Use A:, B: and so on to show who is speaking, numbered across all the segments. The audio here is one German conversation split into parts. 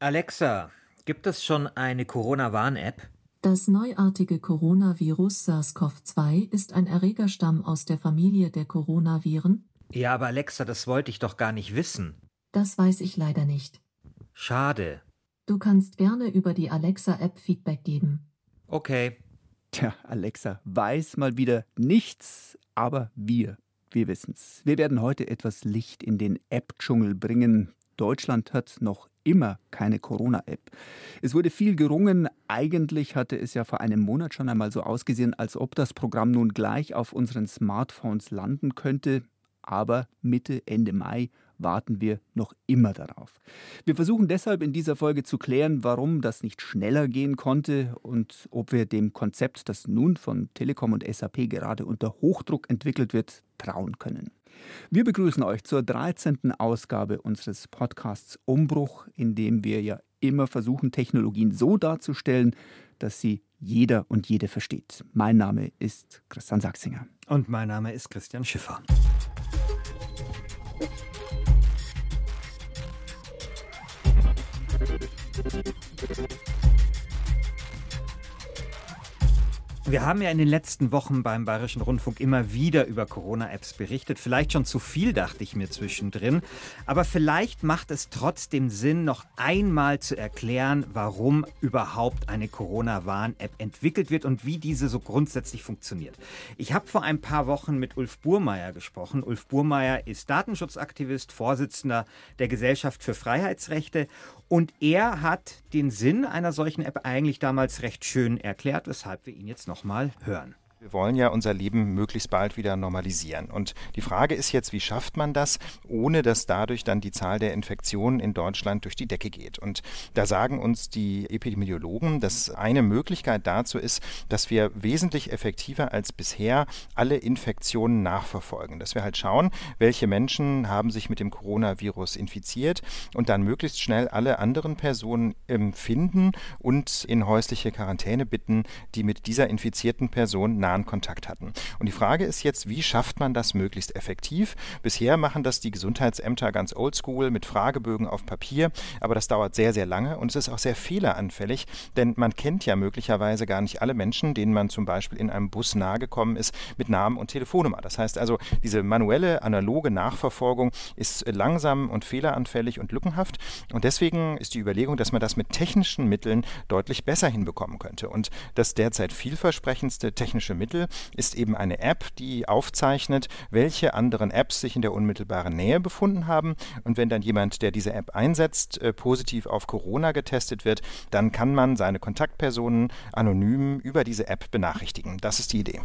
A: Alexa, gibt es schon eine Corona-Warn-App?
B: Das neuartige Coronavirus SARS-CoV-2 ist ein Erregerstamm aus der Familie der Coronaviren.
A: Ja, aber Alexa, das wollte ich doch gar nicht wissen.
B: Das weiß ich leider nicht.
A: Schade.
B: Du kannst gerne über die Alexa-App Feedback geben.
A: Okay.
C: Tja, Alexa weiß mal wieder nichts, aber wir, wir wissen's. Wir werden heute etwas Licht in den App-Dschungel bringen. Deutschland hat noch immer keine Corona-App. Es wurde viel gerungen. Eigentlich hatte es ja vor einem Monat schon einmal so ausgesehen, als ob das Programm nun gleich auf unseren Smartphones landen könnte. Aber Mitte, Ende Mai warten wir noch immer darauf. Wir versuchen deshalb in dieser Folge zu klären, warum das nicht schneller gehen konnte und ob wir dem Konzept, das nun von Telekom und SAP gerade unter Hochdruck entwickelt wird, trauen können. Wir begrüßen euch zur 13. Ausgabe unseres Podcasts Umbruch, in dem wir ja immer versuchen, Technologien so darzustellen, dass sie jeder und jede versteht. Mein Name ist Christian Sachsinger.
A: Und mein Name ist Christian Schiffer. Wir haben ja in den letzten Wochen beim Bayerischen Rundfunk immer wieder über Corona-Apps berichtet. Vielleicht schon zu viel, dachte ich mir zwischendrin. Aber vielleicht macht es trotzdem Sinn, noch einmal zu erklären, warum überhaupt eine Corona-Warn-App entwickelt wird und wie diese so grundsätzlich funktioniert. Ich habe vor ein paar Wochen mit Ulf Burmeier gesprochen. Ulf Burmeier ist Datenschutzaktivist, Vorsitzender der Gesellschaft für Freiheitsrechte und er hat den Sinn einer solchen App eigentlich damals recht schön erklärt, weshalb wir ihn jetzt nochmal hören.
D: Wir wollen ja unser Leben möglichst bald wieder normalisieren. Und die Frage ist jetzt, wie schafft man das, ohne dass dadurch dann die Zahl der Infektionen in Deutschland durch die Decke geht? Und da sagen uns die Epidemiologen, dass eine Möglichkeit dazu ist, dass wir wesentlich effektiver als bisher alle Infektionen nachverfolgen. Dass wir halt schauen, welche Menschen haben sich mit dem Coronavirus infiziert und dann möglichst schnell alle anderen Personen ähm, finden und in häusliche Quarantäne bitten, die mit dieser infizierten Person nahen Kontakt hatten. Und die Frage ist jetzt, wie schafft man das möglichst effektiv? Bisher machen das die Gesundheitsämter ganz oldschool mit Fragebögen auf Papier, aber das dauert sehr, sehr lange und es ist auch sehr fehleranfällig, denn man kennt ja möglicherweise gar nicht alle Menschen, denen man zum Beispiel in einem Bus nahegekommen ist, mit Namen und Telefonnummer. Das heißt also, diese manuelle, analoge Nachverfolgung ist langsam und fehleranfällig und lückenhaft und deswegen ist die Überlegung, dass man das mit technischen Mitteln deutlich besser hinbekommen könnte. Und das derzeit vielversprechendste technische Mittel ist eben eine App, die aufzeichnet, welche anderen Apps sich in der unmittelbaren Nähe befunden haben. Und wenn dann jemand, der diese App einsetzt, äh, positiv auf Corona getestet wird, dann kann man seine Kontaktpersonen anonym über diese App benachrichtigen. Das ist die Idee.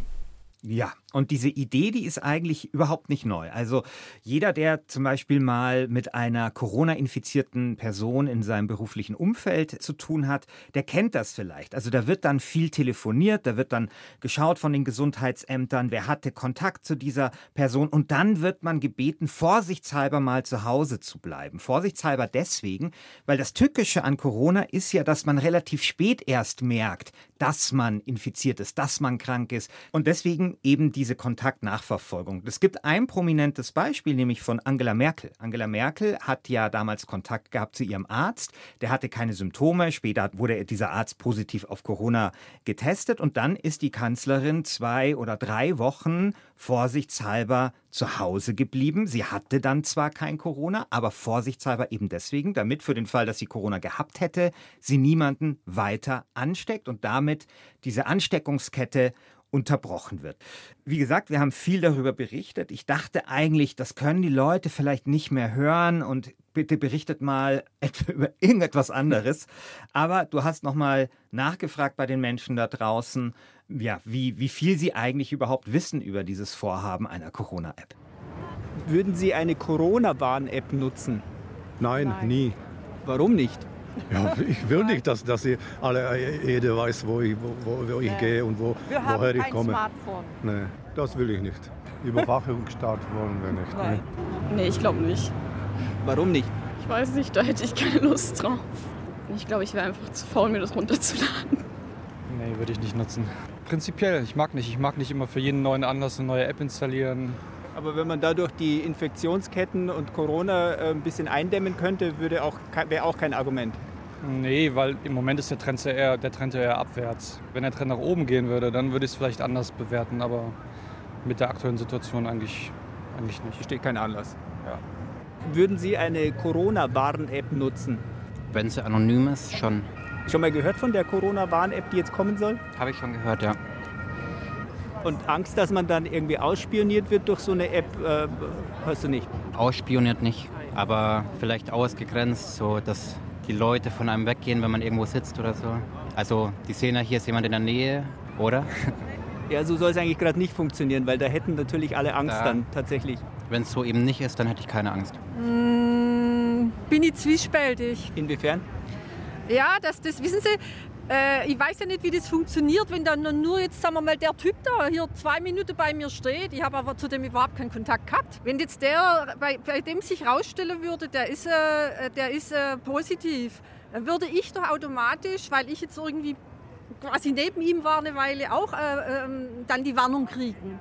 A: Ja, und diese Idee, die ist eigentlich überhaupt nicht neu. Also jeder, der zum Beispiel mal mit einer Corona-infizierten Person in seinem beruflichen Umfeld zu tun hat, der kennt das vielleicht. Also da wird dann viel telefoniert, da wird dann geschaut von den Gesundheitsämtern, wer hatte Kontakt zu dieser Person und dann wird man gebeten, vorsichtshalber mal zu Hause zu bleiben. Vorsichtshalber deswegen, weil das Tückische an Corona ist ja, dass man relativ spät erst merkt, dass man infiziert ist, dass man krank ist. Und deswegen eben diese Kontaktnachverfolgung. Es gibt ein prominentes Beispiel, nämlich von Angela Merkel. Angela Merkel hat ja damals Kontakt gehabt zu ihrem Arzt. Der hatte keine Symptome. Später wurde dieser Arzt positiv auf Corona getestet. Und dann ist die Kanzlerin zwei oder drei Wochen vorsichtshalber zu Hause geblieben. Sie hatte dann zwar kein Corona, aber vorsichtshalber eben deswegen, damit für den Fall, dass sie Corona gehabt hätte, sie niemanden weiter ansteckt und damit diese Ansteckungskette unterbrochen wird. Wie gesagt, wir haben viel darüber berichtet. Ich dachte eigentlich, das können die Leute vielleicht nicht mehr hören und bitte berichtet mal über irgendetwas anderes. Aber du hast nochmal nachgefragt bei den Menschen da draußen, ja, wie, wie viel sie eigentlich überhaupt wissen über dieses Vorhaben einer Corona-App.
E: Würden Sie eine Corona-Warn-App nutzen?
F: Nein, Nein, nie.
E: Warum nicht?
F: Ja, ich will nicht, dass, dass ihr alle, jeder weiß, wo ich, wo, wo ich gehe und wo,
G: wir
F: woher ich komme.
G: Smartphone.
F: Nee, das will ich nicht. Überwachungsstaat wollen wir nicht.
G: Nein. Nee, nee ich glaube nicht.
E: Warum nicht?
G: Ich weiß nicht, da hätte ich keine Lust drauf. Ich glaube, ich wäre einfach zu faul, mir das runterzuladen.
H: Nee, würde ich nicht nutzen. Prinzipiell, ich mag nicht. Ich mag nicht immer für jeden neuen Anlass eine neue App installieren.
E: Aber wenn man dadurch die Infektionsketten und Corona äh, ein bisschen eindämmen könnte, würde auch, wäre auch kein Argument.
H: Nee, weil im Moment ist der Trend ja eher, der Trend ja eher abwärts. Wenn der Trend nach oben gehen würde, dann würde ich es vielleicht anders bewerten, aber mit der aktuellen Situation eigentlich, eigentlich nicht.
E: Besteht kein Anlass.
H: Ja.
E: Würden Sie eine Corona-Warn-App nutzen?
I: Wenn sie anonym ist, schon.
E: Schon mal gehört von der Corona-Warn-App, die jetzt kommen soll?
I: Habe ich schon gehört, ja.
E: Und Angst, dass man dann irgendwie ausspioniert wird durch so eine App, äh, hast du nicht?
I: Ausspioniert nicht, aber vielleicht ausgegrenzt, so dass die Leute von einem weggehen, wenn man irgendwo sitzt oder so. Also die sehen ja, hier ist jemand in der Nähe, oder?
E: Ja, so soll es eigentlich gerade nicht funktionieren, weil da hätten natürlich alle Angst
I: Da-
E: dann tatsächlich.
I: Wenn es so eben nicht ist, dann hätte ich keine Angst.
J: Mm, bin ich zwiespältig.
E: Inwiefern?
J: Ja, das, das wissen Sie, äh, ich weiß ja nicht, wie das funktioniert, wenn dann nur jetzt, sagen wir mal, der Typ da hier zwei Minuten bei mir steht. Ich habe aber zu dem überhaupt keinen Kontakt gehabt. Wenn jetzt der, bei, bei dem sich rausstellen würde, der ist, äh, der ist äh, positiv, dann würde ich doch automatisch, weil ich jetzt irgendwie quasi neben ihm war eine Weile, auch äh, ähm, dann die Warnung kriegen.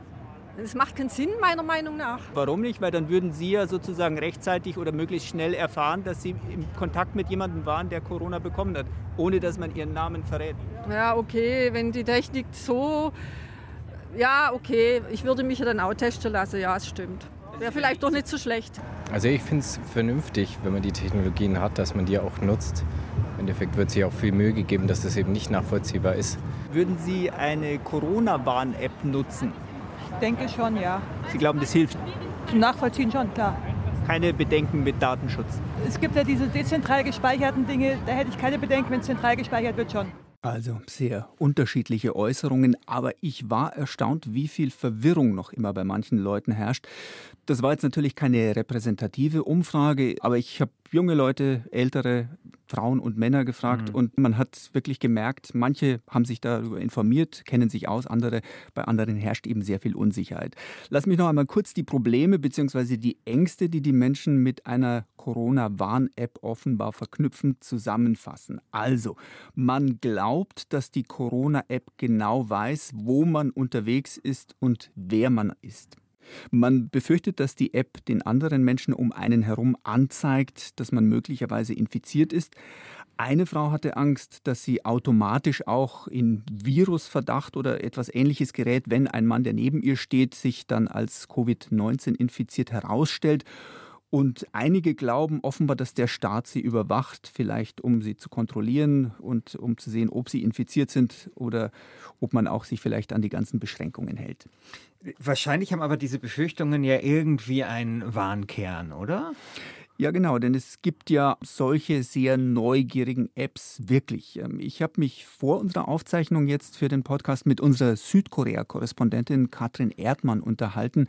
J: Das macht keinen Sinn, meiner Meinung nach.
E: Warum nicht? Weil dann würden Sie ja sozusagen rechtzeitig oder möglichst schnell erfahren, dass Sie im Kontakt mit jemandem waren, der Corona bekommen hat, ohne dass man Ihren Namen verrät.
J: Ja, okay, wenn die Technik so. Ja, okay, ich würde mich ja dann auch testen lassen, ja, es stimmt. Wäre vielleicht doch nicht so schlecht.
K: Also ich finde es vernünftig, wenn man die Technologien hat, dass man die auch nutzt. Im Endeffekt wird sich auch viel Mühe gegeben, dass das eben nicht nachvollziehbar ist.
E: Würden Sie eine Corona-Warn-App nutzen?
L: Ich denke schon, ja.
E: Sie glauben, das hilft?
L: Zum Nachvollziehen schon, klar.
E: Keine Bedenken mit Datenschutz?
L: Es gibt ja diese dezentral gespeicherten Dinge, da hätte ich keine Bedenken, wenn es zentral gespeichert wird schon.
C: Also sehr unterschiedliche Äußerungen, aber ich war erstaunt, wie viel Verwirrung noch immer bei manchen Leuten herrscht. Das war jetzt natürlich keine repräsentative Umfrage, aber ich habe junge Leute, ältere Frauen und Männer gefragt
A: Mhm.
C: und man hat wirklich gemerkt, manche haben sich darüber informiert, kennen sich aus, andere, bei anderen herrscht eben sehr viel Unsicherheit. Lass mich noch einmal kurz die Probleme bzw. die Ängste, die die Menschen mit einer Corona-Warn-App offenbar verknüpfen, zusammenfassen. Also, man glaubt, dass die Corona-App genau weiß, wo man unterwegs ist und wer man ist. Man befürchtet, dass die App den anderen Menschen um einen herum anzeigt, dass man möglicherweise infiziert ist. Eine Frau hatte Angst, dass sie automatisch auch in Virusverdacht oder etwas Ähnliches gerät, wenn ein Mann, der neben ihr steht, sich dann als Covid-19 infiziert herausstellt. Und einige glauben offenbar, dass der Staat sie überwacht, vielleicht um sie zu kontrollieren und um zu sehen, ob sie infiziert sind oder ob man auch sich vielleicht an die ganzen Beschränkungen hält.
A: Wahrscheinlich haben aber diese Befürchtungen ja irgendwie einen Warnkern, oder?
C: Ja, genau, denn es gibt ja solche sehr neugierigen Apps wirklich. Ähm, Ich habe mich vor unserer Aufzeichnung jetzt für den Podcast mit unserer Südkorea-Korrespondentin Katrin Erdmann unterhalten.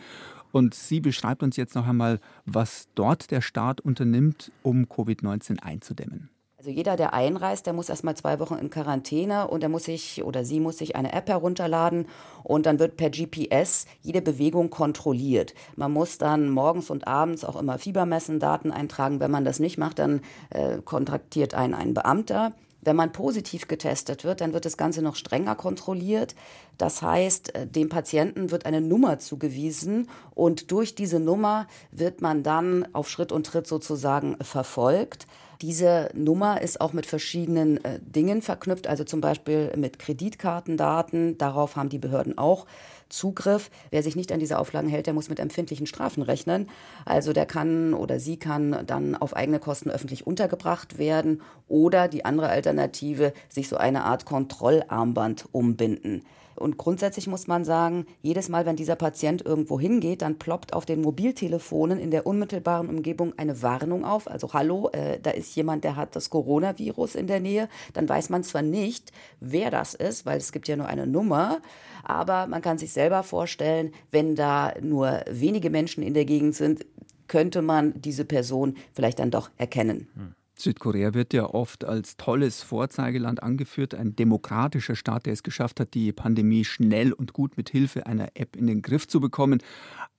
C: Und sie beschreibt uns jetzt noch einmal, was dort der Staat unternimmt, um Covid-19 einzudämmen.
M: Also jeder, der einreist, der muss erstmal zwei Wochen in Quarantäne und er muss sich oder sie muss sich eine App herunterladen und dann wird per GPS jede Bewegung kontrolliert. Man muss dann morgens und abends auch immer Fieber messen, Daten eintragen. Wenn man das nicht macht, dann äh, kontraktiert einen ein Beamter. Wenn man positiv getestet wird, dann wird das Ganze noch strenger kontrolliert. Das heißt, äh, dem Patienten wird eine Nummer zugewiesen und durch diese Nummer wird man dann auf Schritt und Tritt sozusagen verfolgt. Diese Nummer ist auch mit verschiedenen äh, Dingen verknüpft, also zum Beispiel mit Kreditkartendaten. Darauf haben die Behörden auch Zugriff. Wer sich nicht an diese Auflagen hält, der muss mit empfindlichen Strafen rechnen. Also der kann oder sie kann dann auf eigene Kosten öffentlich untergebracht werden oder die andere Alternative, sich so eine Art Kontrollarmband umbinden. Und grundsätzlich muss man sagen, jedes Mal, wenn dieser Patient irgendwo hingeht, dann ploppt auf den Mobiltelefonen in der unmittelbaren Umgebung eine Warnung auf. Also hallo, äh, da ist jemand, der hat das Coronavirus in der Nähe. Dann weiß man zwar nicht, wer das ist, weil es gibt ja nur eine Nummer, aber man kann sich selber vorstellen, wenn da nur wenige Menschen in der Gegend sind, könnte man diese Person vielleicht dann doch erkennen.
C: Südkorea wird ja oft als tolles Vorzeigeland angeführt, ein demokratischer Staat, der es geschafft hat, die Pandemie schnell und gut mit Hilfe einer App in den Griff zu bekommen.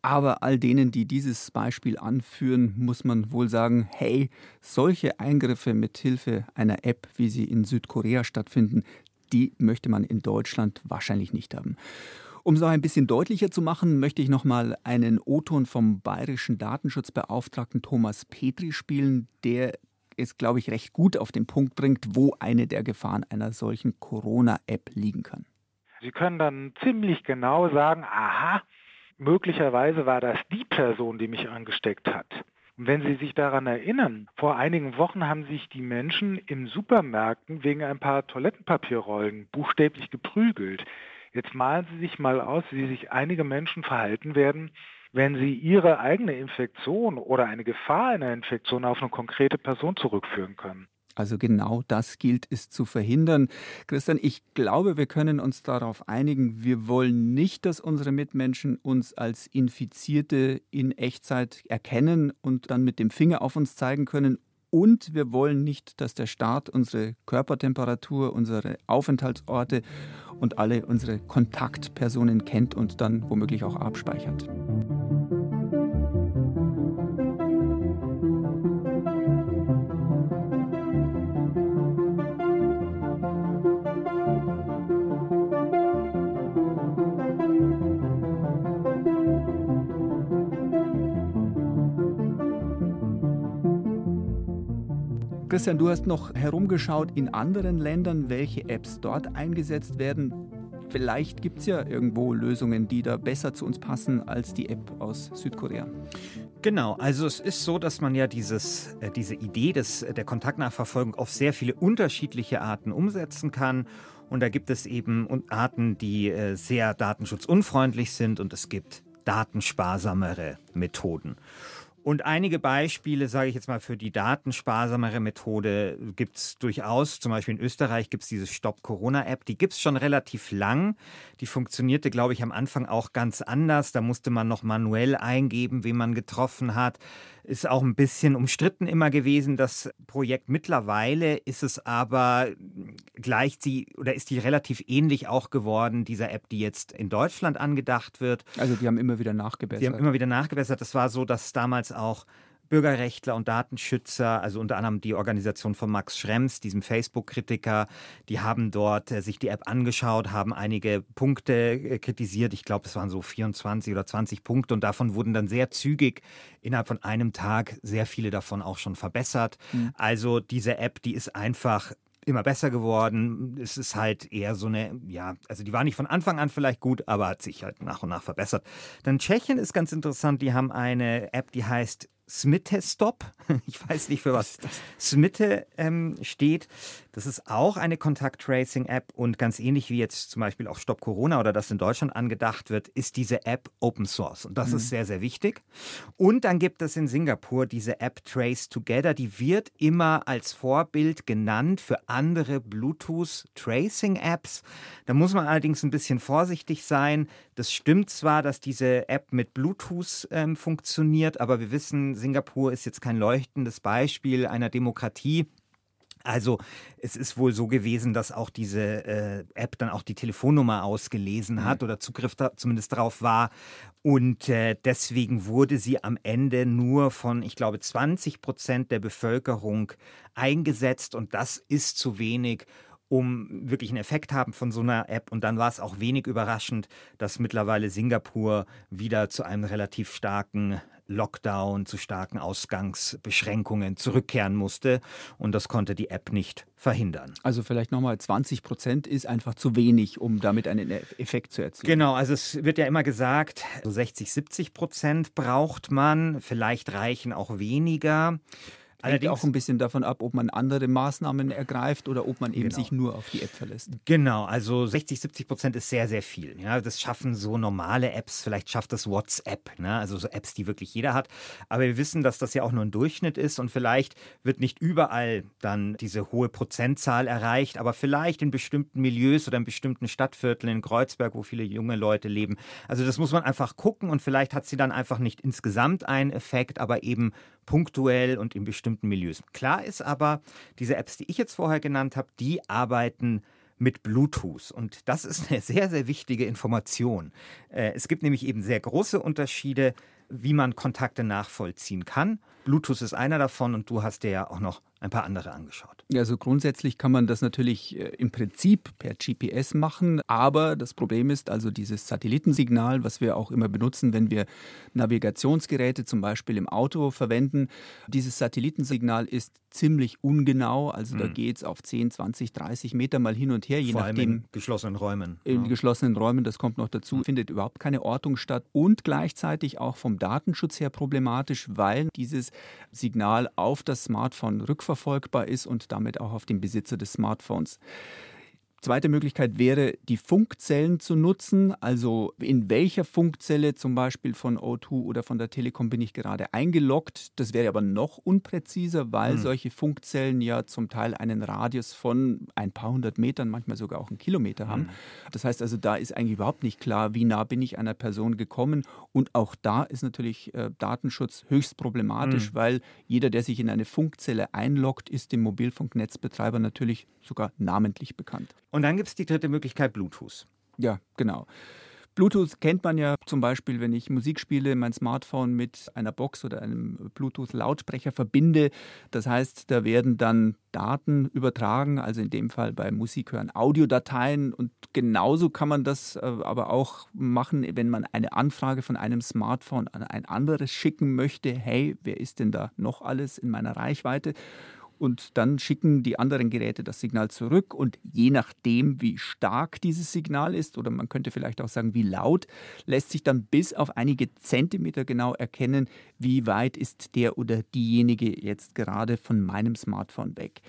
C: Aber all denen, die dieses Beispiel anführen, muss man wohl sagen, hey, solche Eingriffe mit Hilfe einer App, wie sie in Südkorea stattfinden, die möchte man in Deutschland wahrscheinlich nicht haben. Um es noch ein bisschen deutlicher zu machen, möchte ich noch mal einen O-Ton vom bayerischen Datenschutzbeauftragten Thomas Petri spielen, der es, glaube ich, recht gut auf den Punkt bringt, wo eine der Gefahren einer solchen Corona-App liegen kann.
N: Sie können dann ziemlich genau sagen, aha, möglicherweise war das die Person, die mich angesteckt hat. Und wenn Sie sich daran erinnern, vor einigen Wochen haben sich die Menschen im Supermärkten wegen ein paar Toilettenpapierrollen buchstäblich geprügelt. Jetzt malen Sie sich mal aus, wie sich einige Menschen verhalten werden, wenn sie ihre eigene Infektion oder eine Gefahr einer Infektion auf eine konkrete Person zurückführen können.
C: Also genau das gilt es zu verhindern. Christian, ich glaube, wir können uns darauf einigen, wir wollen nicht, dass unsere Mitmenschen uns als Infizierte in Echtzeit erkennen und dann mit dem Finger auf uns zeigen können. Und wir wollen nicht, dass der Staat unsere Körpertemperatur, unsere Aufenthaltsorte und alle unsere Kontaktpersonen kennt und dann womöglich auch abspeichert. Christian, du hast noch herumgeschaut in anderen Ländern, welche Apps dort eingesetzt werden. Vielleicht gibt es ja irgendwo Lösungen, die da besser zu uns passen als die App aus Südkorea.
A: Genau, also es ist so, dass man ja dieses, äh, diese Idee des, der Kontaktnachverfolgung auf sehr viele unterschiedliche Arten umsetzen kann. Und da gibt es eben Arten, die äh, sehr datenschutzunfreundlich sind und es gibt datensparsamere Methoden. Und einige Beispiele, sage ich jetzt mal, für die datensparsamere Methode gibt es durchaus. Zum Beispiel in Österreich gibt es diese Stop-Corona-App. Die gibt es schon relativ lang. Die funktionierte, glaube ich, am Anfang auch ganz anders. Da musste man noch manuell eingeben, wen man getroffen hat. Ist auch ein bisschen umstritten immer gewesen, das Projekt. Mittlerweile ist es aber gleich sie oder ist die relativ ähnlich auch geworden, dieser App, die jetzt in Deutschland angedacht wird.
C: Also die haben immer wieder nachgebessert.
A: Die haben immer wieder nachgebessert. Das war so, dass damals auch Bürgerrechtler und Datenschützer, also unter anderem die Organisation von Max Schrems, diesem Facebook-Kritiker, die haben dort äh, sich die App angeschaut, haben einige Punkte äh, kritisiert. Ich glaube, es waren so 24 oder 20 Punkte und davon wurden dann sehr zügig innerhalb von einem Tag sehr viele davon auch schon verbessert. Mhm. Also diese App, die ist einfach immer besser geworden. Es ist halt eher so eine, ja, also die war nicht von Anfang an vielleicht gut, aber hat sich halt nach und nach verbessert. Dann Tschechien ist ganz interessant, die haben eine App, die heißt Smitte Stop. Ich weiß nicht, für was Smitte ähm, steht. Das ist auch eine Kontakt-Tracing-App und ganz ähnlich wie jetzt zum Beispiel auch Stop Corona oder das in Deutschland angedacht wird, ist diese App Open Source. Und das mhm. ist sehr, sehr wichtig. Und dann gibt es in Singapur diese App Trace Together. Die wird immer als Vorbild genannt für andere Bluetooth-Tracing-Apps. Da muss man allerdings ein bisschen vorsichtig sein. Das stimmt zwar, dass diese App mit Bluetooth ähm, funktioniert, aber wir wissen, Singapur ist jetzt kein leuchtendes Beispiel einer Demokratie. Also es ist wohl so gewesen, dass auch diese äh, App dann auch die Telefonnummer ausgelesen hat mhm. oder Zugriff da zumindest darauf war. Und äh, deswegen wurde sie am Ende nur von, ich glaube, 20 Prozent der Bevölkerung eingesetzt. Und das ist zu wenig, um wirklich einen Effekt haben von so einer App. Und dann war es auch wenig überraschend, dass mittlerweile Singapur wieder zu einem relativ starken Lockdown, zu starken Ausgangsbeschränkungen zurückkehren musste. Und das konnte die App nicht verhindern.
C: Also vielleicht nochmal 20 Prozent ist einfach zu wenig, um damit einen e-, Effekt zu erzielen.
A: Genau, also es wird ja immer gesagt, so 60, 70 Prozent braucht man. Vielleicht reichen auch weniger.
C: Allerdings auch ein bisschen davon ab, ob man andere Maßnahmen ergreift oder ob man eben genau. sich nur auf die App verlässt.
A: Genau, also 60, 70 Prozent ist sehr, sehr viel. Ja, das schaffen so normale Apps, vielleicht schafft das WhatsApp, ne? also so Apps, die wirklich jeder hat. Aber wir wissen, dass das ja auch nur ein Durchschnitt ist und vielleicht wird nicht überall dann diese hohe Prozentzahl erreicht, aber vielleicht in bestimmten Milieus oder in bestimmten Stadtvierteln in Kreuzberg, wo viele junge Leute leben. Also das muss man einfach gucken und vielleicht hat sie dann einfach nicht insgesamt einen Effekt, aber eben punktuell und in bestimmten Milieus. Klar ist aber, diese Apps, die ich jetzt vorher genannt habe, die arbeiten mit Bluetooth. Und das ist eine sehr, sehr wichtige Information. Äh, es gibt nämlich eben sehr große Unterschiede, wie man Kontakte nachvollziehen kann. Bluetooth ist einer davon und du hast dir ja auch noch ein paar andere angeschaut.
C: Ja, also grundsätzlich kann man das natürlich äh, im Prinzip per GPS machen, aber das Problem ist also dieses Satellitensignal, was wir auch immer benutzen, wenn wir Navigationsgeräte zum Beispiel im Auto verwenden. Dieses Satellitensignal ist ziemlich ungenau, also mhm. da geht es auf 10, 20, 30 Meter mal hin und her, je
A: Vor
C: nachdem.
A: Allem in geschlossenen Räumen.
C: In ja. geschlossenen Räumen, das kommt noch dazu, mhm. findet überhaupt keine Ortung statt und gleichzeitig auch vom Datenschutz her problematisch, weil dieses Signal auf das Smartphone rückverfolgbar ist und damit auch auf den Besitzer des Smartphones. Zweite Möglichkeit wäre, die Funkzellen zu nutzen. Also in welcher Funkzelle zum Beispiel von O2 oder von der Telekom bin ich gerade eingeloggt. Das wäre aber noch unpräziser, weil mhm. solche Funkzellen ja zum Teil einen Radius von ein paar hundert Metern, manchmal sogar auch einen Kilometer haben. Mhm. Das heißt also, da ist eigentlich überhaupt nicht klar, wie nah bin ich einer Person gekommen. Und auch da ist natürlich äh, Datenschutz höchst problematisch, mhm. weil jeder, der sich in eine Funkzelle einloggt, ist dem Mobilfunknetzbetreiber natürlich sogar namentlich bekannt.
A: Und dann gibt es die dritte Möglichkeit, Bluetooth.
C: Ja, genau. Bluetooth kennt man ja zum Beispiel, wenn ich Musik spiele, mein Smartphone mit einer Box oder einem Bluetooth-Lautsprecher verbinde. Das heißt, da werden dann Daten übertragen, also in dem Fall bei Musik hören Audiodateien. Und genauso kann man das äh, aber auch machen, wenn man eine Anfrage von einem Smartphone an ein anderes schicken möchte. Hey, wer ist denn da noch alles in meiner Reichweite? Und dann schicken die anderen Geräte das Signal zurück und je nachdem, wie stark dieses Signal ist oder man könnte vielleicht auch sagen, wie laut, lässt sich dann bis auf einige Zentimeter genau erkennen, wie weit ist der oder diejenige jetzt gerade von meinem Smartphone weg.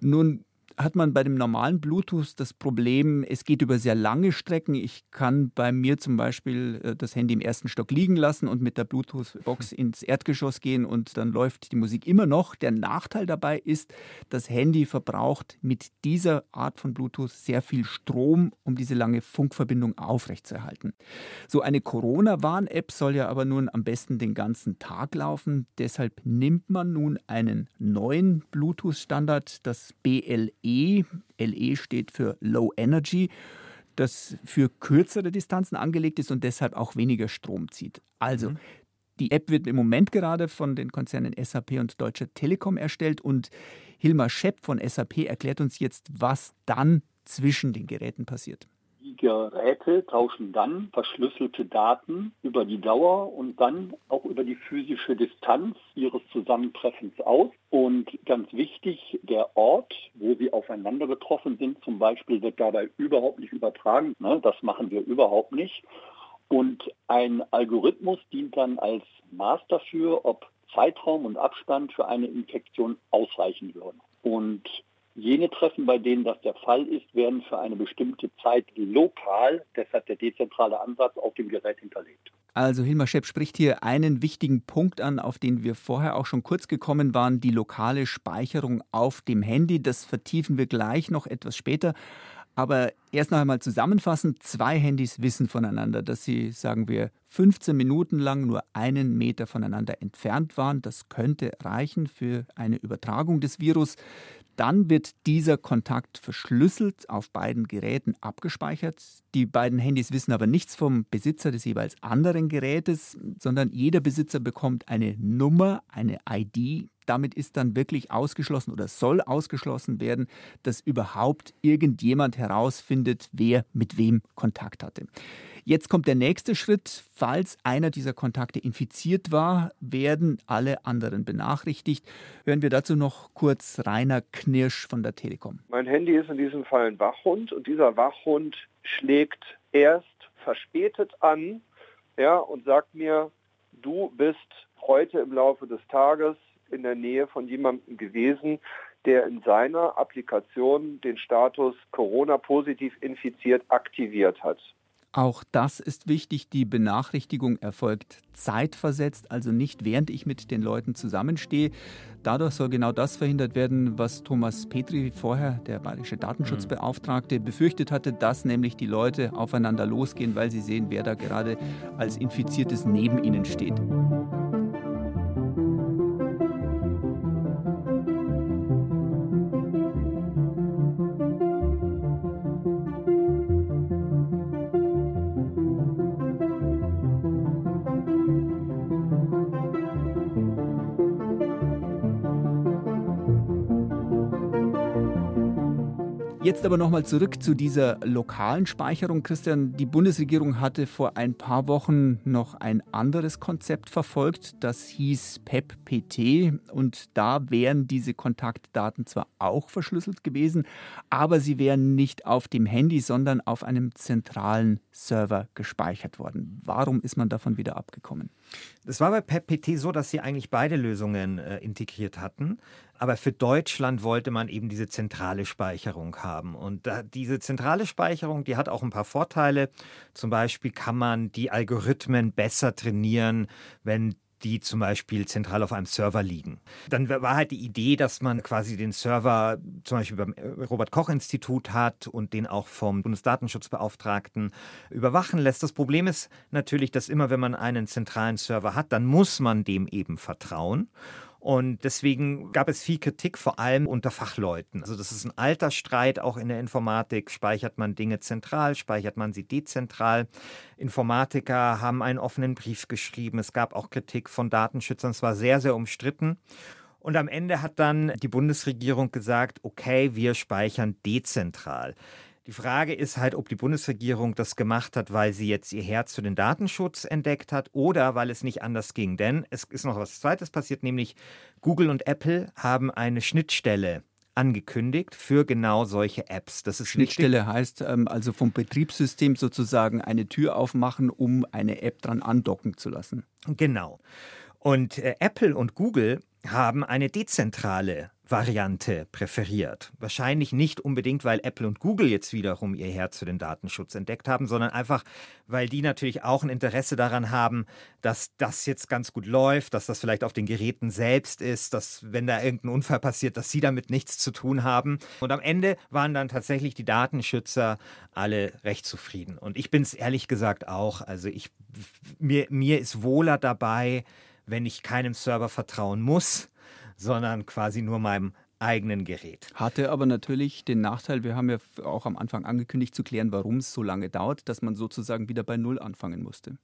C: Nun hat man bei dem normalen Bluetooth das Problem, es geht über sehr lange Strecken. Ich kann bei mir zum Beispiel äh, das Handy im ersten Stock liegen lassen und mit der Bluetooth-Box hm. ins Erdgeschoss gehen und dann läuft die Musik immer noch. Der Nachteil dabei ist, das Handy verbraucht mit dieser Art von Bluetooth sehr viel Strom, um diese lange Funkverbindung aufrechtzuerhalten. So eine Corona-Warn-App soll ja aber nun am besten den ganzen Tag laufen. Deshalb nimmt man nun einen neuen Bluetooth-Standard, das BLE LE. LE steht für Low Energy, das für kürzere Distanzen angelegt ist und deshalb auch weniger Strom zieht. Also, mhm. die App wird im Moment gerade von den Konzernen SAP und Deutsche Telekom erstellt und Hilmar Schepp von SAP erklärt uns jetzt, was dann zwischen den Geräten passiert.
O: Geräte tauschen dann verschlüsselte Daten über die Dauer und dann auch über die physische Distanz ihres Zusammentreffens aus. Und ganz wichtig, der Ort, wo sie aufeinander getroffen sind, zum Beispiel, wird dabei überhaupt nicht übertragen. Ne? Das machen wir überhaupt nicht. Und ein Algorithmus dient dann als Maß dafür, ob Zeitraum und Abstand für eine Infektion ausreichen würden. Und Jene Treffen, bei denen das der Fall ist, werden für eine bestimmte Zeit lokal, deshalb der dezentrale Ansatz, auf dem Gerät hinterlegt.
C: Also Hilmar Schepp spricht hier einen wichtigen Punkt an, auf den wir vorher auch schon kurz gekommen waren, die lokale Speicherung auf dem Handy. Das vertiefen wir gleich noch etwas später. Aber erst noch einmal zusammenfassend, zwei Handys wissen voneinander, dass sie, sagen wir, 15 Minuten lang nur einen Meter voneinander entfernt waren. Das könnte reichen für eine Übertragung des Virus. Dann wird dieser Kontakt verschlüsselt auf beiden Geräten abgespeichert. Die beiden Handys wissen aber nichts vom Besitzer des jeweils anderen Gerätes, sondern jeder Besitzer bekommt eine Nummer, eine ID. Damit ist dann wirklich ausgeschlossen oder soll ausgeschlossen werden, dass überhaupt irgendjemand herausfindet, wer mit wem Kontakt hatte. Jetzt kommt der nächste Schritt. Falls einer dieser Kontakte infiziert war, werden alle anderen benachrichtigt. Hören wir dazu noch kurz Rainer Knirsch von der Telekom.
P: Mein Handy ist in diesem Fall ein Wachhund und dieser Wachhund schlägt erst verspätet an ja, und sagt mir, du bist heute im Laufe des Tages in der Nähe von jemandem gewesen, der in seiner Applikation den Status Corona-positiv infiziert aktiviert hat.
C: Auch das ist wichtig. Die Benachrichtigung erfolgt zeitversetzt, also nicht während ich mit den Leuten zusammenstehe. Dadurch soll genau das verhindert werden, was Thomas Petri vorher, der bayerische Datenschutzbeauftragte, befürchtet hatte, dass nämlich die Leute aufeinander losgehen, weil sie sehen, wer da gerade als Infiziertes neben ihnen steht. Jetzt aber nochmal zurück zu dieser lokalen Speicherung. Christian, die Bundesregierung hatte vor ein paar Wochen noch ein anderes Konzept verfolgt. Das hieß PEP-PT und da wären diese Kontaktdaten zwar auch verschlüsselt gewesen, aber sie wären nicht auf dem Handy, sondern auf einem zentralen Server gespeichert worden. Warum ist man davon wieder abgekommen?
A: Es war bei PEP-PT so, dass sie eigentlich beide Lösungen äh, integriert hatten. Aber für Deutschland wollte man eben diese zentrale Speicherung haben. Und diese zentrale Speicherung, die hat auch ein paar Vorteile. Zum Beispiel kann man die Algorithmen besser trainieren, wenn die zum Beispiel zentral auf einem Server liegen. Dann war halt die Idee, dass man quasi den Server zum Beispiel beim äh, Robert Koch Institut hat und den auch vom Bundesdatenschutzbeauftragten überwachen lässt. Das Problem ist natürlich, dass immer wenn man einen zentralen Server hat, dann muss man dem eben vertrauen. Und deswegen gab es viel Kritik, vor allem unter Fachleuten. Also das ist ein alter Streit auch in der Informatik. Speichert man Dinge zentral, speichert man sie dezentral? Informatiker haben einen offenen Brief geschrieben. Es gab auch Kritik von Datenschützern. Es war sehr, sehr umstritten. Und am Ende hat dann die Bundesregierung gesagt, okay, wir speichern dezentral. Die Frage ist halt, ob die Bundesregierung das gemacht hat, weil sie jetzt ihr Herz für den Datenschutz entdeckt hat oder weil es nicht anders ging. Denn es ist noch was Zweites passiert, nämlich Google und Apple haben eine Schnittstelle angekündigt für genau solche Apps.
C: Das ist Schnittstelle wichtig. heißt ähm, also vom Betriebssystem sozusagen eine Tür aufmachen, um eine App dran andocken zu lassen.
A: Genau. Und äh, Apple und Google haben eine dezentrale Variante präferiert. Wahrscheinlich nicht unbedingt, weil Apple und Google jetzt wiederum ihr Herz für den Datenschutz entdeckt haben, sondern einfach, weil die natürlich auch ein Interesse daran haben, dass das jetzt ganz gut läuft, dass das vielleicht auf den Geräten selbst ist, dass wenn da irgendein Unfall passiert, dass sie damit nichts zu tun haben. Und am Ende waren dann tatsächlich die Datenschützer alle recht zufrieden. Und ich bin es ehrlich gesagt auch. Also ich, mir, mir ist wohler dabei, wenn ich keinem Server vertrauen muss, sondern quasi nur meinem eigenen Gerät.
C: Hatte aber natürlich den Nachteil, wir haben ja auch am Anfang angekündigt zu klären, warum es so lange dauert, dass man sozusagen wieder bei Null anfangen musste.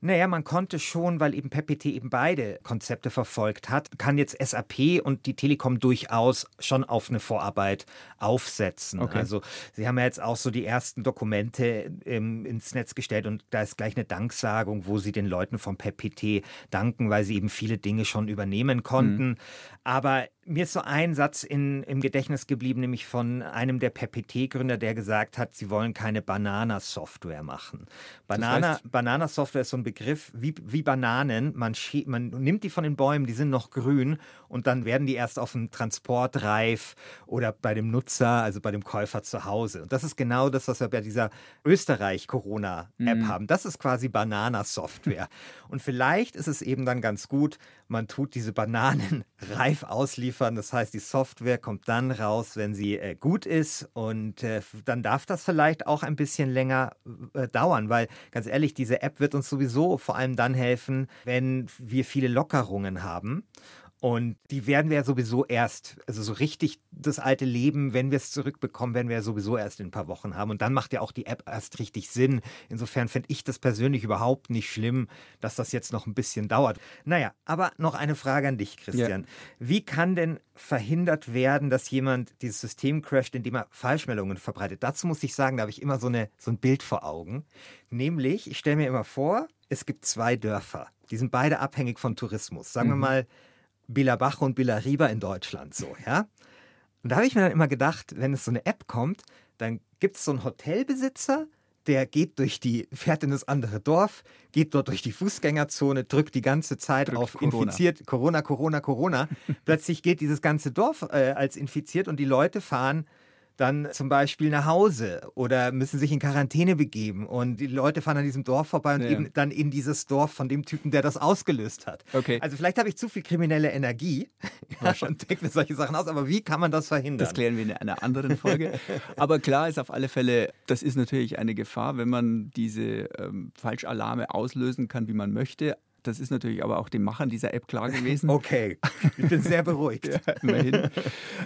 A: Naja, man konnte schon, weil eben PEPPT eben beide Konzepte verfolgt hat, kann jetzt SAP und die Telekom durchaus schon auf eine Vorarbeit aufsetzen. Okay. Also sie haben ja jetzt auch so die ersten Dokumente im, ins Netz gestellt und da ist gleich eine Danksagung, wo sie den Leuten vom PEPPT danken, weil sie eben viele Dinge schon übernehmen konnten. Mhm. Aber mir ist so ein Satz in, im Gedächtnis geblieben, nämlich von einem der PPT-Gründer, der gesagt hat, sie wollen keine Banana-Software machen. Banana, das heißt? Banana-Software ist so ein Begriff wie, wie Bananen. Man, man nimmt die von den Bäumen, die sind noch grün und dann werden die erst auf dem Transport reif oder bei dem Nutzer, also bei dem Käufer zu Hause. Und das ist genau das, was wir bei dieser Österreich-Corona-App mhm. haben. Das ist quasi Banana-Software. und vielleicht ist es eben dann ganz gut, man tut diese Bananen reif ausliefern. Das heißt, die Software kommt dann raus, wenn sie äh, gut ist. Und äh, dann darf das vielleicht auch ein bisschen länger äh, dauern, weil ganz ehrlich, diese App wird uns sowieso vor allem dann helfen, wenn wir viele Lockerungen haben. Und die werden wir ja sowieso erst, also so richtig das alte Leben, wenn wir es zurückbekommen, werden wir ja sowieso erst in ein paar Wochen haben. Und dann macht ja auch die App erst richtig Sinn. Insofern finde ich das persönlich überhaupt nicht schlimm, dass das jetzt noch ein bisschen dauert. Naja, aber noch eine Frage an dich, Christian. Ja. Wie kann denn verhindert werden, dass jemand dieses System crasht, indem er Falschmeldungen verbreitet? Dazu muss ich sagen, da habe ich immer so, eine, so ein Bild vor Augen. Nämlich, ich stelle mir immer vor, es gibt zwei Dörfer. Die sind beide abhängig von Tourismus. Sagen mhm. wir mal, Bach und Riba in Deutschland so, ja. Und da habe ich mir dann immer gedacht, wenn es so eine App kommt, dann gibt es so einen Hotelbesitzer, der geht durch die, fährt in das andere Dorf, geht dort durch die Fußgängerzone, drückt die ganze Zeit drückt auf Corona. infiziert, Corona, Corona, Corona. Plötzlich geht dieses ganze Dorf äh, als infiziert und die Leute fahren dann zum Beispiel nach Hause oder müssen sich in Quarantäne begeben und die Leute fahren an diesem Dorf vorbei und ja. eben dann in dieses Dorf von dem Typen, der das ausgelöst hat. Okay. Also vielleicht habe ich zu viel kriminelle Energie und denke mir solche Sachen aus, aber wie kann man das verhindern?
C: Das klären wir in einer anderen Folge. aber klar ist auf alle Fälle, das ist natürlich eine Gefahr, wenn man diese ähm, Falschalarme auslösen kann, wie man möchte. Das ist natürlich aber auch den Machern dieser App klar gewesen.
A: Okay, ich bin sehr beruhigt. ja, immerhin.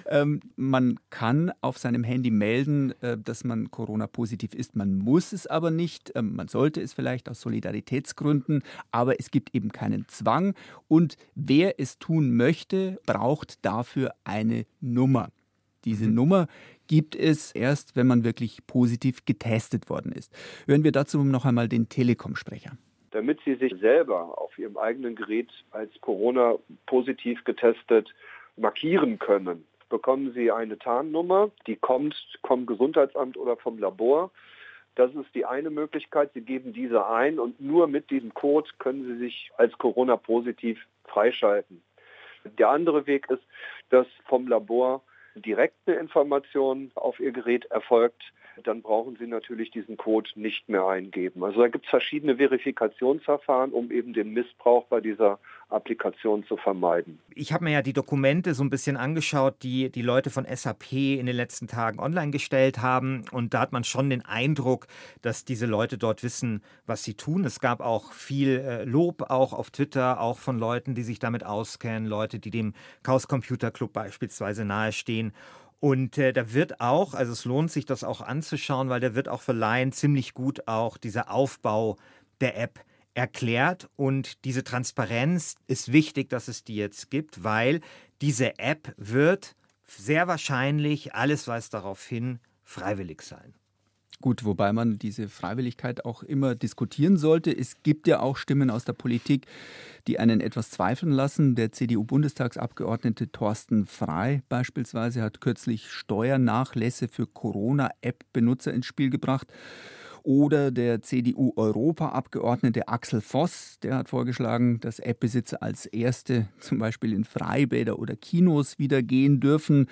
C: Ähm, man kann auf seinem Handy melden, äh, dass man Corona-positiv ist. Man muss es aber nicht. Ähm, man sollte es vielleicht aus Solidaritätsgründen, aber es gibt eben keinen Zwang. Und wer es tun möchte, braucht dafür eine Nummer. Diese mhm. Nummer gibt es erst, wenn man wirklich positiv getestet worden ist. Hören wir dazu noch einmal den Telekom-Sprecher.
P: Damit Sie sich selber auf Ihrem eigenen Gerät als Corona positiv getestet markieren können, bekommen Sie eine Tarnnummer, die kommt vom Gesundheitsamt oder vom Labor. Das ist die eine Möglichkeit. Sie geben diese ein und nur mit diesem Code können Sie sich als Corona-positiv freischalten. Der andere Weg ist, dass vom Labor direkt eine Information auf Ihr Gerät erfolgt, dann brauchen Sie natürlich diesen Code nicht mehr eingeben. Also da gibt es verschiedene Verifikationsverfahren, um eben den Missbrauch bei dieser Applikation zu vermeiden.
A: Ich habe mir ja die Dokumente so ein bisschen angeschaut, die die Leute von SAP in den letzten Tagen online gestellt haben. Und da hat man schon den Eindruck, dass diese Leute dort wissen, was sie tun. Es gab auch viel äh, Lob, auch auf Twitter, auch von Leuten, die sich damit auskennen, Leute, die dem Chaos Computer Club beispielsweise nahestehen. Und äh, da wird auch, also es lohnt sich, das auch anzuschauen, weil da wird auch für Laien ziemlich gut auch dieser Aufbau der App erklärt. Und diese Transparenz ist wichtig, dass es die jetzt gibt, weil diese App wird sehr wahrscheinlich, alles weist darauf hin, freiwillig sein.
C: Gut, wobei man diese Freiwilligkeit auch immer diskutieren sollte. Es gibt ja auch Stimmen aus der Politik, die einen etwas zweifeln lassen. Der CDU-Bundestagsabgeordnete Thorsten Frei beispielsweise hat kürzlich Steuernachlässe für Corona-App-Benutzer ins Spiel gebracht. Oder der CDU-Europaabgeordnete Axel Voss, der hat vorgeschlagen, dass App-Besitzer als erste zum Beispiel in Freibäder oder Kinos wieder gehen dürfen.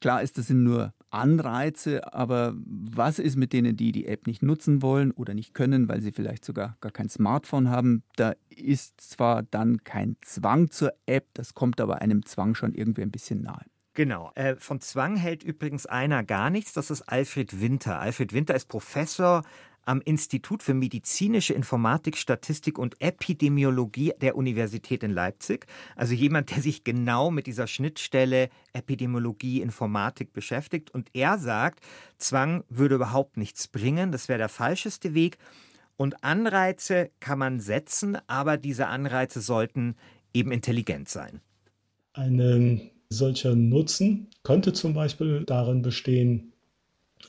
C: Klar ist, das sind nur Anreize, aber was ist mit denen, die die App nicht nutzen wollen oder nicht können, weil sie vielleicht sogar gar kein Smartphone haben? Da ist zwar dann kein Zwang zur App, das kommt aber einem Zwang schon irgendwie ein bisschen nahe.
A: Genau. Äh, von Zwang hält übrigens einer gar nichts. Das ist Alfred Winter. Alfred Winter ist Professor am Institut für medizinische Informatik, Statistik und Epidemiologie der Universität in Leipzig. Also jemand, der sich genau mit dieser Schnittstelle Epidemiologie, Informatik beschäftigt. Und er sagt, Zwang würde überhaupt nichts bringen. Das wäre der falscheste Weg. Und Anreize kann man setzen, aber diese Anreize sollten eben intelligent sein.
Q: Ein solcher Nutzen könnte zum Beispiel darin bestehen,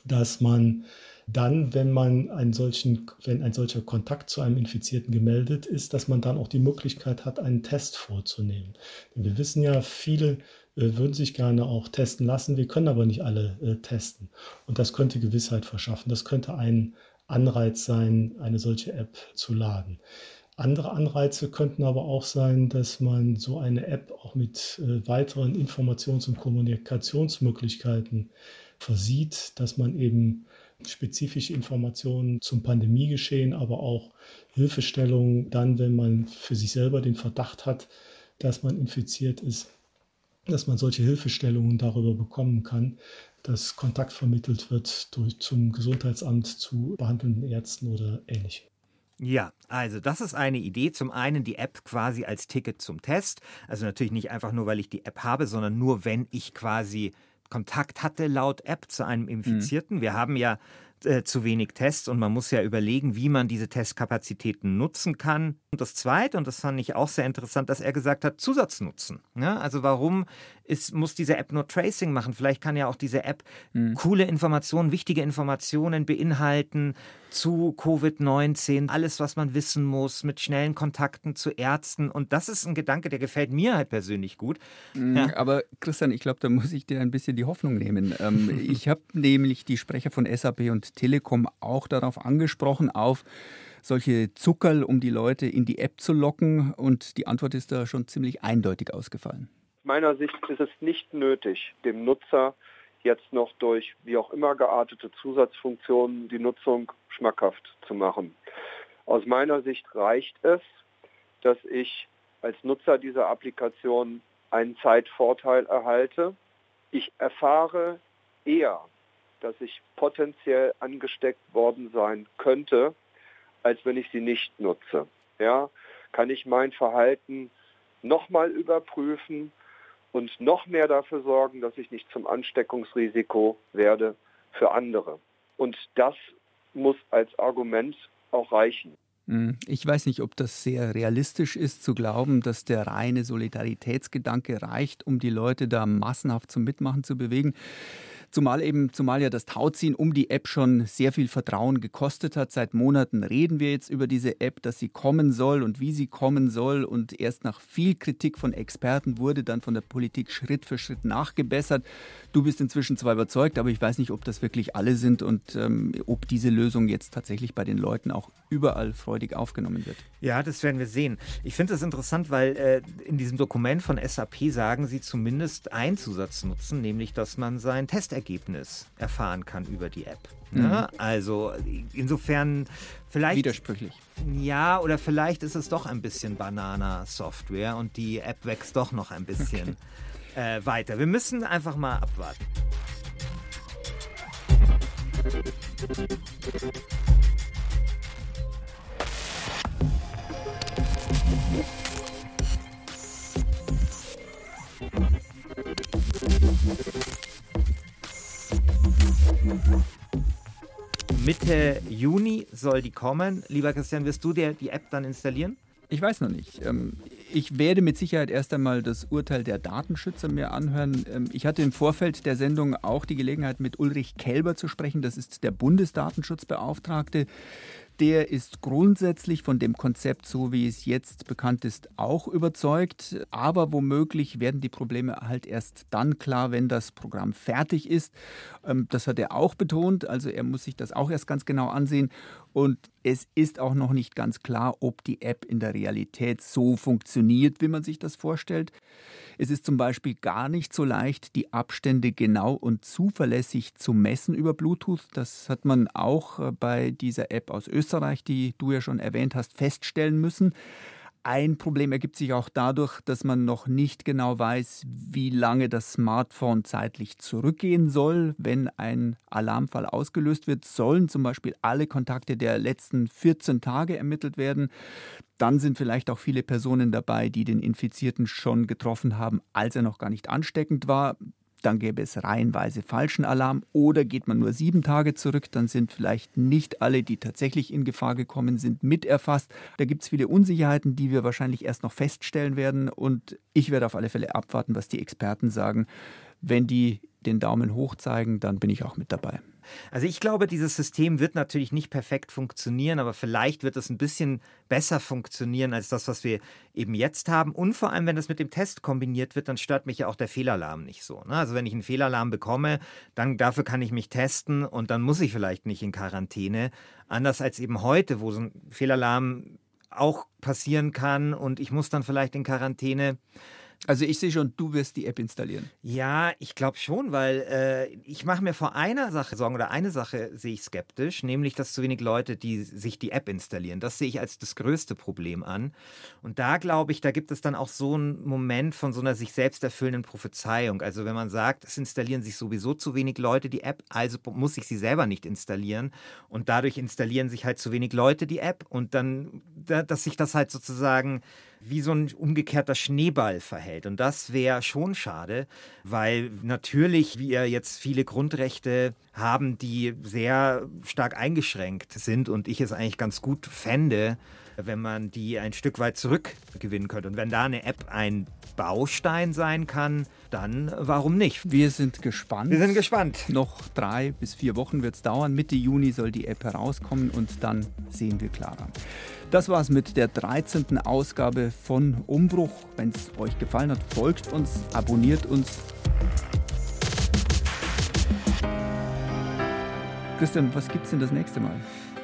Q: dass man dann, wenn man einen solchen, wenn ein solcher Kontakt zu einem Infizierten gemeldet ist, dass man dann auch die Möglichkeit hat, einen Test vorzunehmen. Denn wir wissen ja, viele äh, würden sich gerne auch testen lassen, wir können aber nicht alle äh, testen. Und das könnte Gewissheit verschaffen. Das könnte ein Anreiz sein, eine solche App zu laden. Andere Anreize könnten aber auch sein, dass man so eine App auch mit äh, weiteren Informations- und Kommunikationsmöglichkeiten versieht, dass man eben spezifische Informationen zum Pandemiegeschehen, aber auch Hilfestellungen dann, wenn man für sich selber den Verdacht hat, dass man infiziert ist, dass man solche Hilfestellungen darüber bekommen kann, dass Kontakt vermittelt wird durch, zum Gesundheitsamt zu behandelnden Ärzten oder ähnlichem.
A: Ja, also das ist eine Idee. Zum einen die App quasi als Ticket zum Test. Also natürlich nicht einfach nur, weil ich die App habe, sondern nur, wenn ich quasi Kontakt hatte laut App zu einem Infizierten. Mhm. Wir haben ja äh, zu wenig Tests und man muss ja überlegen, wie man diese Testkapazitäten nutzen kann. Und das Zweite, und das fand ich auch sehr interessant, dass er gesagt hat, Zusatznutzen. Ja, also warum ist, muss diese App nur Tracing machen? Vielleicht kann ja auch diese App mhm. coole Informationen, wichtige Informationen beinhalten zu Covid-19, alles, was man wissen muss, mit schnellen Kontakten zu Ärzten. Und das ist ein Gedanke, der gefällt mir halt persönlich gut.
C: Mhm, ja. Aber Christian, ich glaube, da muss ich dir ein bisschen die Hoffnung nehmen. Ähm, ich habe nämlich die Sprecher von SAP und Telekom auch darauf angesprochen, auf solche Zuckerl, um die Leute in die App zu locken. Und die Antwort ist da schon ziemlich eindeutig ausgefallen.
P: Aus meiner Sicht ist es nicht nötig, dem Nutzer jetzt noch durch wie auch immer geartete Zusatzfunktionen die Nutzung schmackhaft zu machen. Aus meiner Sicht reicht es, dass ich als Nutzer dieser Applikation einen Zeitvorteil erhalte. Ich erfahre eher, dass ich potenziell angesteckt worden sein könnte, als wenn ich sie nicht nutze. Ja, kann ich mein Verhalten nochmal überprüfen und noch mehr dafür sorgen, dass ich nicht zum Ansteckungsrisiko werde für andere. Und das muss als Argument auch reichen.
C: Hm, ich weiß nicht, ob das sehr realistisch ist, zu glauben, dass der reine Solidaritätsgedanke reicht, um die Leute da massenhaft zum Mitmachen zu bewegen. Zumal eben, zumal ja das Tauziehen um die App schon sehr viel Vertrauen gekostet hat. Seit Monaten reden wir jetzt über diese App, dass sie kommen soll und wie sie kommen soll. Und erst nach viel Kritik von Experten wurde dann von der Politik Schritt für Schritt nachgebessert. Du bist inzwischen zwar überzeugt, aber ich weiß nicht, ob das wirklich alle sind und ähm, ob diese Lösung jetzt tatsächlich bei den Leuten auch überall freudig aufgenommen wird.
A: Ja, das werden wir sehen. Ich finde das interessant, weil äh, in diesem Dokument von SAP sagen sie zumindest einen Zusatz nutzen, nämlich dass man sein Testergebnis erfahren kann über die App. Ne? Mhm. Also insofern vielleicht.
C: Widersprüchlich.
A: Ja, oder vielleicht ist es doch ein bisschen Banana-Software und die App wächst doch noch ein bisschen. Okay äh, weiter. Wir müssen einfach mal abwarten. Mitte Juni soll die kommen. Lieber Christian, wirst du dir die App dann installieren?
C: Ich weiß noch nicht. Ähm, ich werde mit Sicherheit erst einmal das Urteil der Datenschützer mir anhören. Ähm, ich hatte im Vorfeld der Sendung auch die Gelegenheit, mit Ulrich Kelber zu sprechen. Das ist der Bundesdatenschutzbeauftragte. Der ist grundsätzlich von dem Konzept, so wie es jetzt bekannt ist, auch überzeugt. Aber womöglich werden die Probleme halt erst dann klar, wenn das Programm fertig ist. Ähm, das hat er auch betont. Also er muss sich das auch erst ganz genau ansehen. Und es ist auch noch nicht ganz klar, ob die App in der Realität so funktioniert, wie man sich das vorstellt. Es ist zum Beispiel gar nicht so leicht, die Abstände genau und zuverlässig zu messen über Bluetooth. Das hat man auch äh, bei dieser App aus Österreich, die du ja schon erwähnt hast, feststellen müssen. Ein Problem ergibt sich auch dadurch, dass man noch nicht genau weiß, wie lange das Smartphone zeitlich zurückgehen soll. Wenn ein Alarmfall ausgelöst wird, sollen zum Beispiel alle Kontakte der letzten 14 Tage ermittelt werden. Dann sind vielleicht auch viele Personen dabei, die den Infizierten schon getroffen haben, als er noch gar nicht ansteckend war dann gäbe es reihenweise falschen Alarm oder geht man nur sieben Tage zurück, dann sind vielleicht nicht alle, die tatsächlich in Gefahr gekommen sind, mit erfasst. Da gibt es viele Unsicherheiten, die wir wahrscheinlich erst noch feststellen werden und ich werde auf alle Fälle abwarten, was die Experten sagen. Wenn die den Daumen hoch zeigen, dann bin ich auch mit dabei.
A: Also ich glaube, dieses System wird natürlich nicht perfekt funktionieren, aber vielleicht wird es ein bisschen besser funktionieren als das, was wir eben jetzt haben. Und vor allem, wenn das mit dem Test kombiniert wird, dann stört mich ja auch der Fehlalarm nicht so. Ne? Also wenn ich einen Fehlalarm bekomme, dann dafür kann ich mich testen und dann muss ich vielleicht nicht in Quarantäne. Anders als eben heute, wo so ein Fehlalarm auch passieren kann und ich muss dann vielleicht in Quarantäne.
C: Also ich sehe schon, du wirst die App installieren.
A: Ja, ich glaube schon, weil äh, ich mache mir vor einer Sache Sorgen oder eine Sache sehe ich skeptisch, nämlich dass zu wenig Leute, die sich die App installieren. Das sehe ich als das größte Problem an. Und da glaube ich, da gibt es dann auch so einen Moment von so einer sich selbst erfüllenden Prophezeiung. Also wenn man sagt, es installieren sich sowieso zu wenig Leute die App, also muss ich sie selber nicht installieren. Und dadurch installieren sich halt zu wenig Leute die App und dann, dass sich das halt sozusagen wie so ein umgekehrter Schneeball verhält. Und das wäre schon schade, weil natürlich wir jetzt viele Grundrechte haben, die sehr stark eingeschränkt sind und ich es eigentlich ganz gut fände, wenn man die ein Stück weit zurückgewinnen könnte. Und wenn da eine App ein Baustein sein kann, dann warum nicht?
C: Wir sind gespannt.
A: Wir sind gespannt.
C: Noch drei bis vier Wochen wird es dauern. Mitte Juni soll die App herauskommen und dann sehen wir klarer. Das war's mit der 13. Ausgabe von Umbruch. Wenn es euch gefallen hat, folgt uns, abonniert uns. Christian, was gibt's denn das nächste Mal?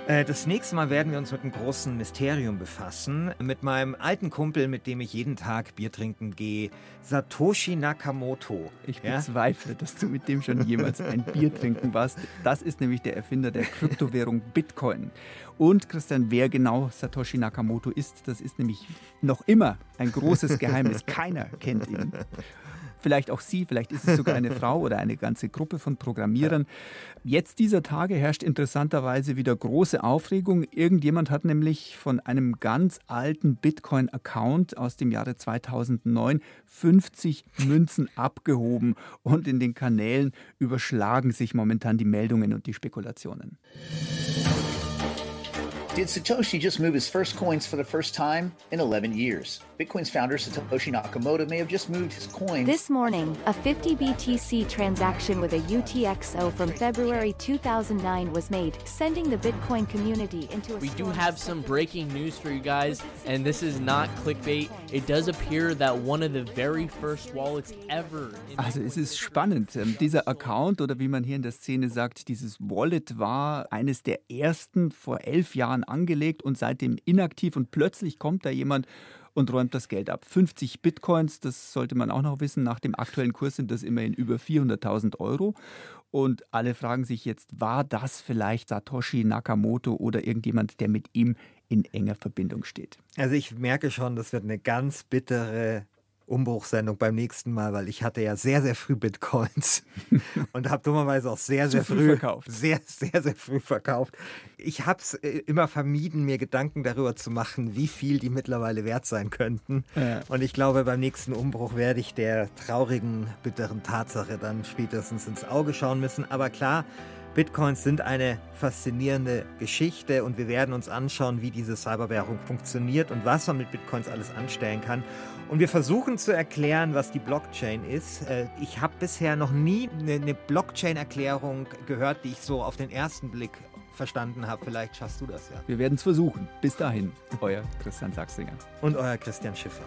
A: Äh, das nächste Mal werden wir uns mit einem großen Mysterium befassen. Mit meinem alten Kumpel, mit dem ich jeden Tag Bier trinken gehe, Satoshi Nakamoto.
C: Ich bezweifle, ja? dass du mit dem schon jemals ein Bier trinken warst. Das ist nämlich der Erfinder der Kryptowährung Bitcoin. Und Christian, wer genau Satoshi Nakamoto ist, das ist nämlich noch immer ein großes Geheimnis. Keiner kennt ihn vielleicht auch Sie, vielleicht ist es sogar eine Frau oder eine ganze Gruppe von Programmierern. Jetzt dieser Tage herrscht interessanterweise wieder große Aufregung. Irgendjemand hat nämlich von einem ganz alten Bitcoin-Account aus dem Jahre 2009 50 Münzen abgehoben und in den Kanälen überschlagen sich momentan die Meldungen und die Spekulationen.
R: Did Satoshi just move his first coins for the first time in 11 years? Bitcoin's founder Satoshi Nakamoto may have just moved his coins.
S: This morning, a 50 BTC transaction with a UTXO from February 2009 was made, sending the Bitcoin community into a
T: We do have some breaking news for you guys, and this is not clickbait. It does appear that one of the very first wallets ever.
C: Also es ist spannend. Ähm, dieser Account oder wie man hier in der Szene sagt, dieses Wallet war eines der ersten vor elf Jahren angelegt und seitdem inaktiv und plötzlich kommt da jemand und räumt das Geld ab. 50 Bitcoins, das sollte man auch noch wissen. Nach dem aktuellen Kurs sind das immerhin über 400.000 Euro. Und alle fragen sich jetzt, war das vielleicht Satoshi Nakamoto oder irgendjemand, der mit ihm in enger Verbindung steht?
A: Also ich merke schon, das wird eine ganz bittere Umbruchsendung beim nächsten Mal, weil ich hatte ja sehr, sehr früh Bitcoins und habe dummerweise auch sehr, sehr
C: früh,
A: früh,
C: verkauft.
A: Sehr, sehr, sehr früh verkauft. Ich habe es äh, immer vermieden, mir Gedanken darüber zu machen, wie viel die mittlerweile wert sein könnten.
C: Ja.
A: Und ich glaube, beim nächsten Umbruch werde ich der traurigen, bitteren Tatsache dann spätestens ins Auge schauen müssen. Aber klar, Bitcoins sind eine faszinierende Geschichte und wir werden uns anschauen, wie diese Cyberwährung funktioniert und was man mit Bitcoins alles anstellen kann. Und wir versuchen zu erklären, was die Blockchain ist. Äh, Ich habe bisher noch nie eine eine Blockchain-Erklärung gehört, die ich so auf den ersten Blick verstanden habe. Vielleicht schaffst du das ja.
C: Wir werden es versuchen. Bis dahin, euer Christian Sachsinger.
A: Und euer Christian Schiffer.